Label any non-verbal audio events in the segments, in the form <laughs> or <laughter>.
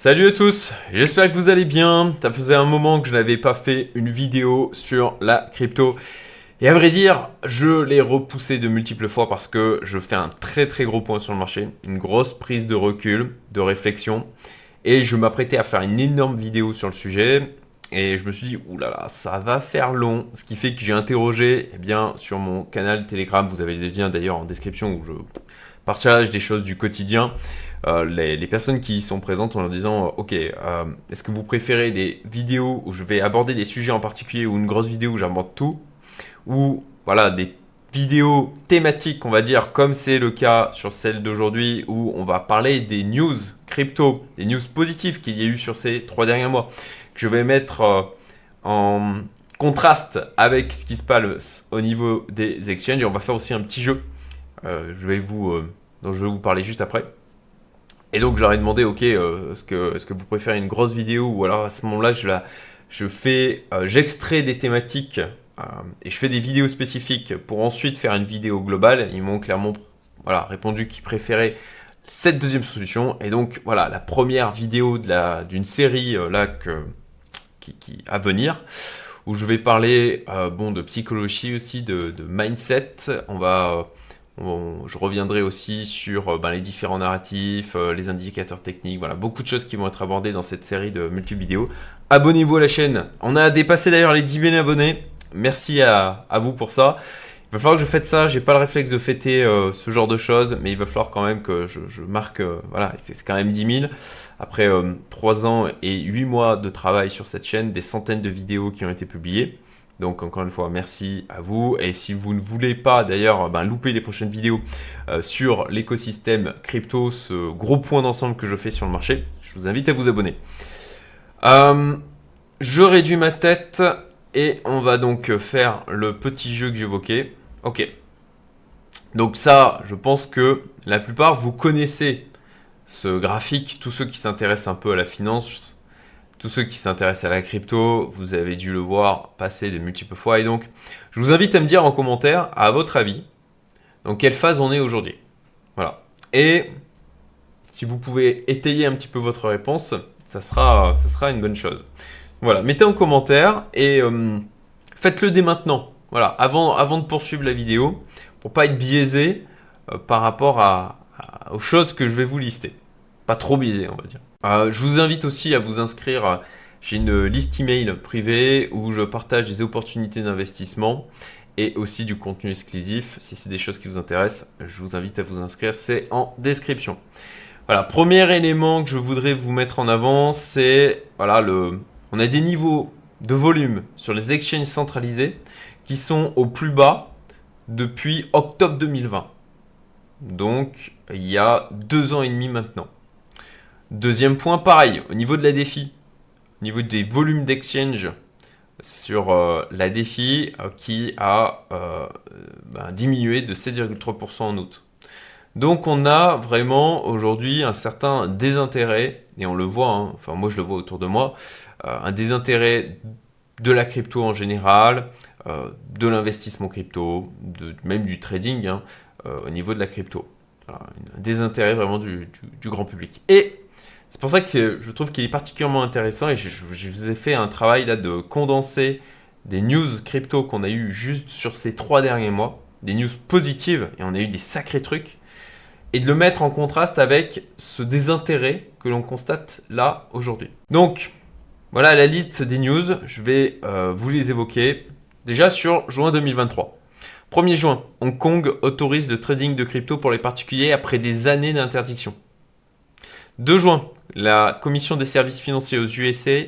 Salut à tous, j'espère que vous allez bien. Ça faisait un moment que je n'avais pas fait une vidéo sur la crypto. Et à vrai dire, je l'ai repoussé de multiples fois parce que je fais un très très gros point sur le marché, une grosse prise de recul, de réflexion. Et je m'apprêtais à faire une énorme vidéo sur le sujet. Et je me suis dit, oulala, ça va faire long. Ce qui fait que j'ai interrogé eh bien, sur mon canal Telegram. Vous avez des liens d'ailleurs en description où je partage des choses du quotidien. Euh, les, personnes qui sont présentes en leur disant euh, Ok, euh, est-ce que vous préférez des vidéos où je vais aborder des sujets en particulier ou une grosse vidéo où j'aborde tout Ou voilà, des vidéos thématiques, on va dire, comme c'est le cas sur celle d'aujourd'hui où on va parler des news crypto, des news positives qu'il y a eu sur ces trois derniers mois, que je vais mettre en contraste avec ce qui se passe au niveau des exchanges. Et on va faire aussi un petit jeu. Je vais vous, dont je vais vous parler juste après. Et donc, je demandé, ok, euh, est-ce que, est que vous préférez une grosse vidéo ou alors à ce moment-là, je, je fais, euh, j'extrais des thématiques euh, et je fais des vidéos spécifiques pour ensuite faire une vidéo globale. Ils m'ont clairement voilà, répondu qu'ils préféraient cette deuxième solution. Et donc, voilà, la première vidéo d'une série là qui, à venir où je vais parler bon, de psychologie aussi, de, de mindset. On va je reviendrai aussi sur euh, ben, les différents narratifs, euh, les indicateurs techniques, voilà, beaucoup de choses qui vont être abordées dans cette série de multi-vidéos. Abonnez-vous à la chaîne. On a dépassé d'ailleurs les 10 000 abonnés. Merci à, vous pour ça. Il va falloir que je fête ça. J'ai pas le réflexe de fêter euh, ce genre de choses, mais il va falloir quand même que je, marque. voilà, c'est quand même 10 000. Après 3 ans et 8 mois de travail sur cette chaîne, des centaines de vidéos qui ont été publiées. Donc encore une fois, merci à vous. Et si vous ne voulez pas d'ailleurs ben, louper les prochaines vidéos euh, sur l'écosystème crypto, ce gros point d'ensemble que je fais sur le marché, je vous invite à vous abonner. Euh, je réduis ma tête et on va donc faire le petit jeu que j'évoquais. Ok. Donc ça, je pense que la plupart, vous connaissez ce graphique. Tous ceux qui s'intéressent un peu à la finance, tous ceux qui s'intéressent à la crypto, vous avez dû le voir passer de multiples fois. Et donc, je vous invite à me dire en commentaire, à votre avis, dans quelle phase on est aujourd'hui. Voilà. Et si vous pouvez étayer un petit peu votre réponse, ça sera, une bonne chose. Voilà, mettez en commentaire et euh, faites-le dès maintenant. Voilà, avant, de poursuivre la vidéo, pour pas être biaisé euh, par rapport aux choses que je vais vous lister. Pas trop biaisé, on va dire. Euh, je vous invite aussi à vous inscrire. J'ai une liste email privée où je partage des opportunités d'investissement et aussi du contenu exclusif. Si c'est des choses qui vous intéressent, je vous invite à vous inscrire. C'est en description. Voilà, premier élément que je voudrais vous mettre en avant, c'est voilà le. On a des niveaux de volume sur les exchanges centralisés qui sont au plus bas depuis octobre 2020. Donc il y a deux ans et demi maintenant. Deuxième point, pareil, au niveau de la défi, au niveau des volumes d'exchange sur euh, la défi euh, qui a euh, ben, diminué de 7,3% en août. Donc on a vraiment aujourd'hui un certain désintérêt, et on le voit, hein, enfin moi je le vois autour de moi, un désintérêt de la crypto en général, de l'investissement crypto, même du trading hein, au niveau de la crypto. un désintérêt vraiment du, du grand public. Et c'est pour ça que je trouve qu'il est particulièrement intéressant et je, vous ai fait un travail là de condenser des news crypto qu'on a eu juste sur ces trois derniers mois, des news positives et on a eu des sacrés trucs, et de le mettre en contraste avec ce désintérêt que l'on constate là aujourd'hui. Donc voilà la liste des news, je vais euh, vous les évoquer. Déjà sur juin 2023. 1er juin, Hong Kong autorise le trading de crypto pour les particuliers après des années d'interdiction. 2 juin, la Commission des services financiers aux USA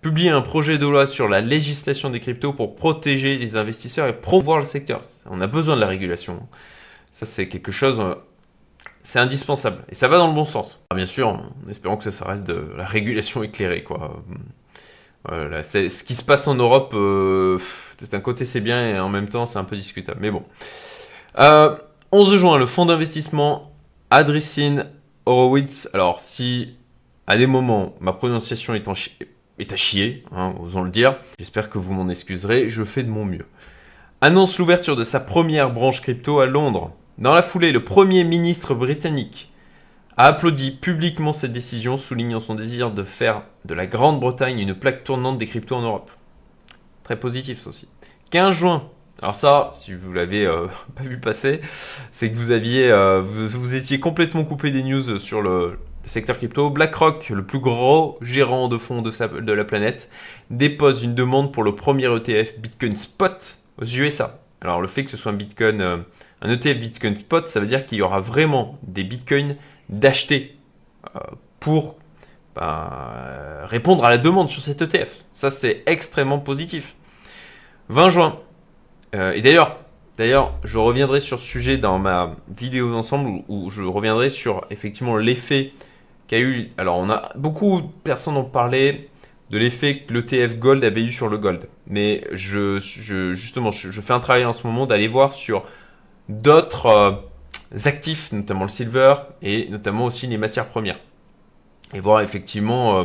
publie un projet de loi sur la législation des cryptos pour protéger les investisseurs et promouvoir le secteur. On a besoin de la régulation. Ça, c'est quelque chose, euh, c'est indispensable. Et ça va dans le bon sens. bien sûr, en espérant que ça, reste de la régulation éclairée. Quoi. Voilà, ce qui se passe en Europe, euh, d'un côté c'est bien et en même temps c'est un peu discutable. Mais bon. 11 euh, juin, le fonds d'investissement Adricine Horowitz, alors si à des moments ma prononciation est, à chier, hein, osons le dire, j'espère que vous m'en excuserez, je fais de mon mieux. Annonce l'ouverture de sa première branche crypto à Londres. Dans la foulée, le premier ministre britannique a applaudi publiquement cette décision, soulignant son désir de faire de la Grande-Bretagne une plaque tournante des cryptos en Europe. Très positif ça aussi. 15 juin. Alors ça, si vous l'avez euh, <laughs> pas vu passer, c'est que vous aviez, euh, étiez complètement coupé des news sur le, secteur crypto. BlackRock, le plus gros gérant de fonds de, de la planète, dépose une demande pour le premier ETF Bitcoin Spot aux USA. Alors le fait que ce soit un Bitcoin, euh, un ETF Bitcoin Spot, ça veut dire qu'il y aura vraiment des Bitcoins d'acheter pour bah, répondre à la demande sur cet ETF. Ça c'est extrêmement positif. 20 juin. Euh, et d'ailleurs, d'ailleurs, je reviendrai sur ce sujet dans ma vidéo d'ensemble où, je reviendrai sur effectivement l'effet qu'a eu. Alors, on a beaucoup de personnes ont parlé de l'effet que l'ETF Gold avait eu sur le Gold. Mais je, justement, je, fais un travail en ce moment d'aller voir sur d'autres euh, actifs, notamment le silver et notamment aussi les matières premières. Et voir effectivement. Euh,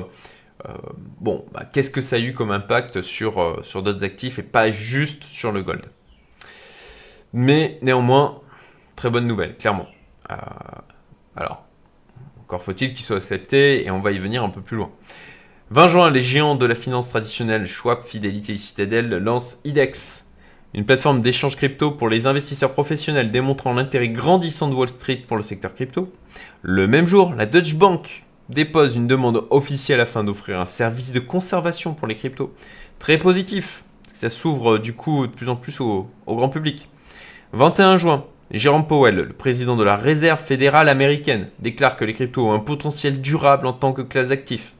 bon, bah, qu'est-ce que ça a eu comme impact sur, euh, sur d'autres actifs et pas juste sur le gold? Mais néanmoins, très bonne nouvelle, clairement. Euh, alors, encore faut-il qu'il soit accepté et on va y venir un peu plus loin. 20 juin, les géants de la finance traditionnelle Schwab, Fidelity et Citadel lancent IDEX, une plateforme d'échange crypto pour les investisseurs professionnels démontrant l'intérêt grandissant de Wall Street pour le secteur crypto. Le même jour, la Deutsche Bank dépose une demande officielle afin d'offrir un service de conservation pour les cryptos. Très positif, ça s'ouvre euh, du coup de plus en plus au, grand public. 21 juin, Jérôme Powell, le président de la Réserve fédérale américaine, déclare que les cryptos ont un potentiel durable en tant que classe d'actifs.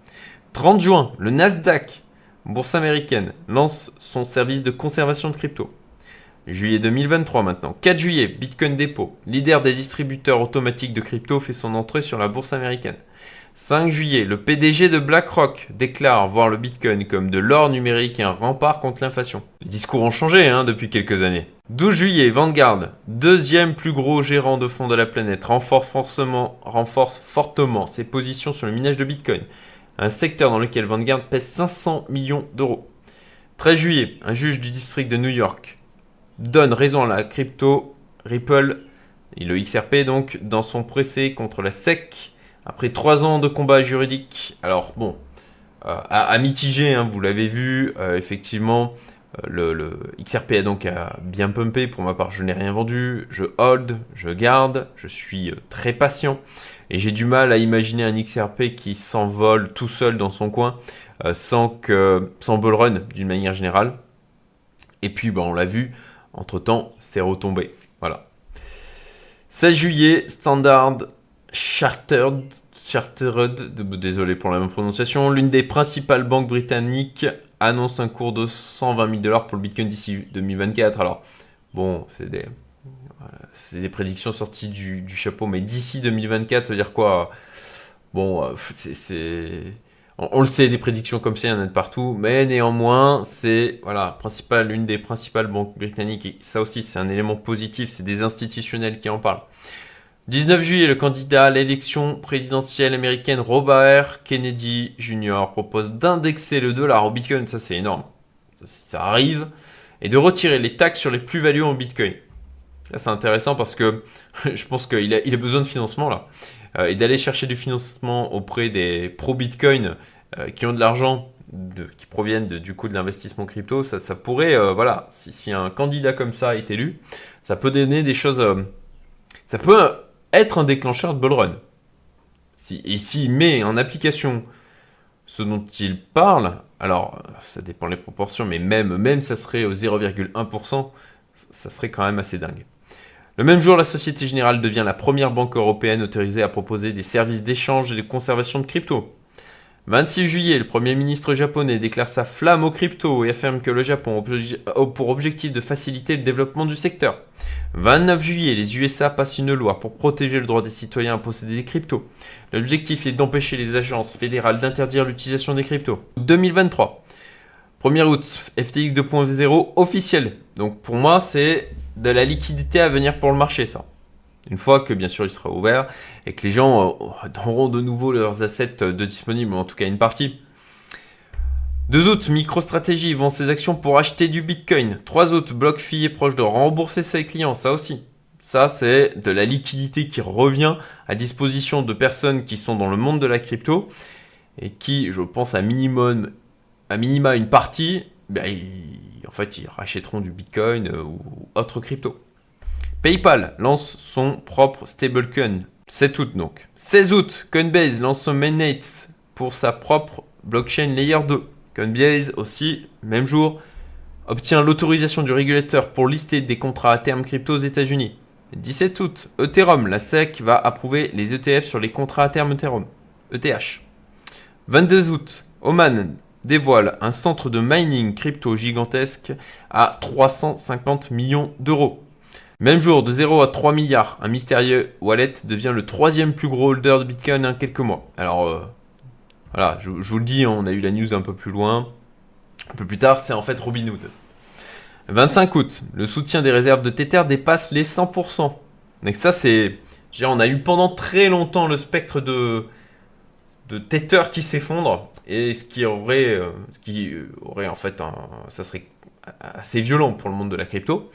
30 juin, le Nasdaq, bourse américaine, lance son service de conservation de crypto. Juillet 2023 maintenant. 4 juillet, Bitcoin Depot, leader des distributeurs automatiques de crypto, fait son entrée sur la bourse américaine. 5 juillet, le PDG de BlackRock déclare voir le Bitcoin comme de l'or numérique et un rempart contre l'inflation. Les discours ont changé hein, depuis quelques années. 12 juillet, Vanguard, deuxième plus gros gérant de fonds de la planète, renforce, fortement ses positions sur le minage de Bitcoin, un secteur dans lequel Vanguard pèse 500 millions d'euros. 13 juillet, un juge du district de New York donne raison à la crypto Ripple, et le XRP donc, dans son procès contre la SEC après trois ans de combat juridique, alors bon, euh, à, mitiger, hein, vous l'avez vu, euh, effectivement, euh, le, XRP a donc bien pumpé. Pour ma part, je n'ai rien vendu. Je hold, je garde, je suis très patient. Et j'ai du mal à imaginer un XRP qui s'envole tout seul dans son coin sans, que, sans bull run d'une manière générale. Et puis, bon, on l'a vu, entre-temps, c'est retombé. Voilà. 16 juillet, Standard Chartered, Chartered, désolé pour la même prononciation, l'une des principales banques britanniques annonce un cours de 120 000 dollars pour le Bitcoin d'ici 2024. Alors, bon, c'est des, prédictions sorties du, chapeau, mais d'ici 2024, ça veut dire quoi? Bon, euh. On, le sait, des prédictions comme ça, il y en a de partout, mais néanmoins, c'est voilà, principal, une des principales banques britanniques, et ça aussi, c'est un élément positif, c'est des institutionnels qui en parlent. 19 juillet, le candidat à l'élection présidentielle américaine Robert Kennedy Jr. propose d'indexer le dollar au Bitcoin, ça c'est énorme, ça, arrive, et de retirer les taxes sur les plus-values en Bitcoin. Ça c'est intéressant parce que <laughs> je pense qu'il a, besoin de financement là, euh, et d'aller chercher du financement auprès des pro-Bitcoin euh, qui ont de l'argent qui proviennent du coup de l'investissement crypto, ça, ça pourrait, euh, voilà, si, un candidat comme ça est élu, ça peut donner des choses, ça peut être un déclencheur de bull run. Si, et s'il met en application ce dont il parle, alors ça dépend des proportions, mais même, même ça serait au 0,1%, ça serait quand même assez dingue. Le même jour, la Société Générale devient la première banque européenne autorisée à proposer des services d'échange et de conservation de crypto. 26 juillet, le Premier ministre japonais déclare sa flamme aux crypto et affirme que le Japon a pour objectif de faciliter le développement du secteur. 29 juillet, les USA passent une loi pour protéger le droit des citoyens à posséder des cryptos. L'objectif est d'empêcher les agences fédérales d'interdire l'utilisation des cryptos. 2023, 1er août, FTX 2.0 officiel. Donc pour moi, c'est de la liquidité à venir pour le marché, ça. Une fois que bien sûr il sera ouvert et que les gens euh, auront de nouveau leurs assets de disponibles, en tout cas une partie. 2 août, MicroStrategy vend ses actions pour acheter du Bitcoin. 3 août, BlockFi est proche de rembourser ses clients, ça aussi. Ça, c'est de la liquidité qui revient à disposition de personnes qui sont dans le monde de la crypto et qui, je pense, à minimum, à minima une partie, ben, en fait, ils rachèteront du Bitcoin euh, ou autre crypto. PayPal lance son propre stablecoin. 7 août donc. 16 août, Coinbase lance son mainnet pour sa propre blockchain Layer 2. Coinbase aussi, même jour, obtient l'autorisation du régulateur pour lister des contrats à terme crypto aux États-Unis. 17 août, Ethereum, la SEC va approuver les ETF sur les contrats à terme Ethereum, ETH. 22 août, Oman dévoile un centre de mining crypto gigantesque à 350 millions d'euros. Même jour, de 0 à 3 milliards, un mystérieux wallet devient le troisième plus gros holder de Bitcoin en quelques mois. Alors, euh, voilà, je, vous le dis, on a eu la news un peu plus loin. Un peu plus tard, c'est en fait Robinhood. 25 août, le soutien des réserves de Tether dépasse les 100%. Donc ça, c'est... On a eu pendant très longtemps le spectre de, de Tether qui s'effondre. Et ce qui aurait, euh, ce qui aurait en fait, un, ça serait assez violent pour le monde de la crypto.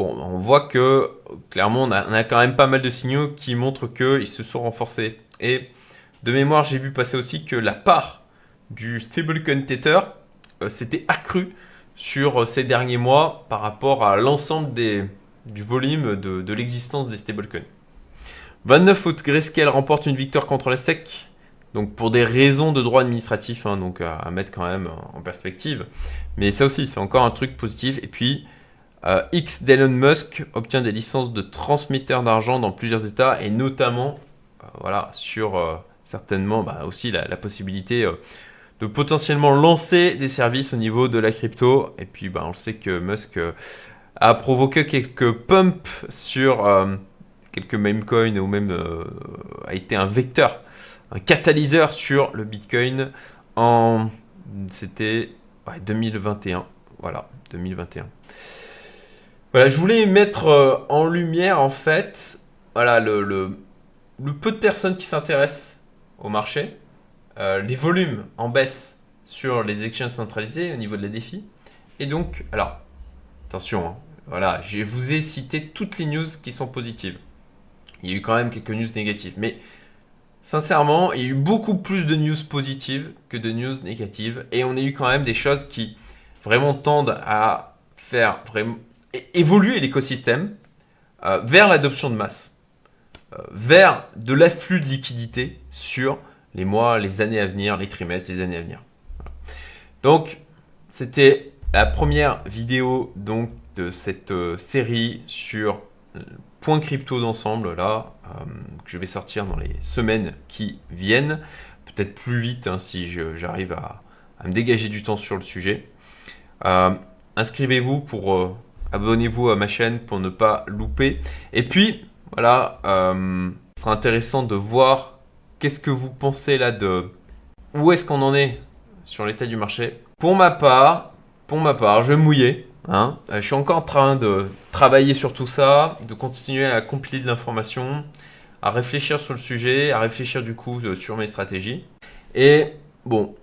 Bon, on voit que clairement, on a, quand même pas mal de signaux qui montrent qu'ils se sont renforcés. Et de mémoire, j'ai vu passer aussi que la part du stablecoin Tether euh, s'était accrue sur ces derniers mois par rapport à l'ensemble du volume de, l'existence des stablecoins. 29 août, Grayscale remporte une victoire contre la SEC. Donc pour des raisons de droit administratif, hein, donc à, mettre quand même en perspective. Mais ça aussi, c'est encore un truc positif. Et puis, euh, X d'Elon Musk obtient des licences de transmetteurs d'argent dans plusieurs États, et notamment, euh, voilà, sur euh, certainement bah, aussi la, possibilité de potentiellement lancer des services au niveau de la crypto. Et puis, bah, on sait que Musk a provoqué quelques pumps sur quelques meme coins ou même a été un vecteur un catalyseur sur le Bitcoin en c'était 2021. Voilà, 2021. Voilà, je voulais mettre euh, en lumière en fait, voilà le, peu de personnes qui s'intéressent au marché, euh, les volumes en baisse sur les exchanges centralisés au niveau de la défis. Et donc, alors, attention, hein, voilà, je vous ai cité toutes les news qui sont positives. Il y a eu quand même quelques news négatives, mais Sincèrement, il y a eu beaucoup plus de news positives que de news négatives. Et on a eu quand même des choses qui vraiment tendent à faire vraiment évoluer l'écosystème euh, vers l'adoption de masse, euh, vers de l'afflux de liquidités sur les mois, les années à venir, les trimestres, les années à venir. Donc, c'était la première vidéo donc de cette euh, série sur point crypto d'ensemble là que je vais sortir dans les semaines qui viennent, peut-être plus vite hein, si j'arrive à, me dégager du temps sur le sujet. Inscrivez-vous pour abonnez-vous à ma chaîne pour ne pas louper. Et puis voilà, ce sera intéressant de voir qu'est-ce que vous pensez là de où est-ce qu'on en est sur l'état du marché. Pour ma part, pour ma part, je vais mouiller. Hein. je suis encore en train de travailler sur tout ça, de continuer à compiler de l'information, à réfléchir sur le sujet, à réfléchir du coup euh, sur mes stratégies. Et bon,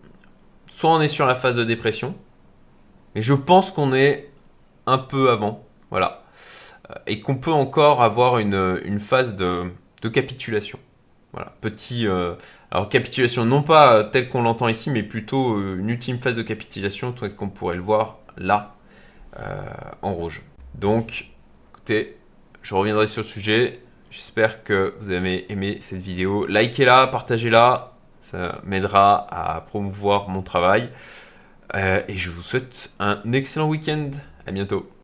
soit on est sur la phase de dépression, mais je pense qu'on est un peu avant, voilà, euh, et qu'on peut encore avoir une, phase de, capitulation. Voilà, petit. Euh, alors, capitulation, non pas telle qu'on l'entend ici, mais plutôt une ultime phase de capitulation, tel qu'on pourrait le voir là, en rouge. Donc, écoutez, je reviendrai sur le sujet. J'espère que vous avez aimé cette vidéo. Likez-la, partagez-la, ça m'aidera à promouvoir mon travail. Euh, et je vous souhaite un excellent week-end. À bientôt.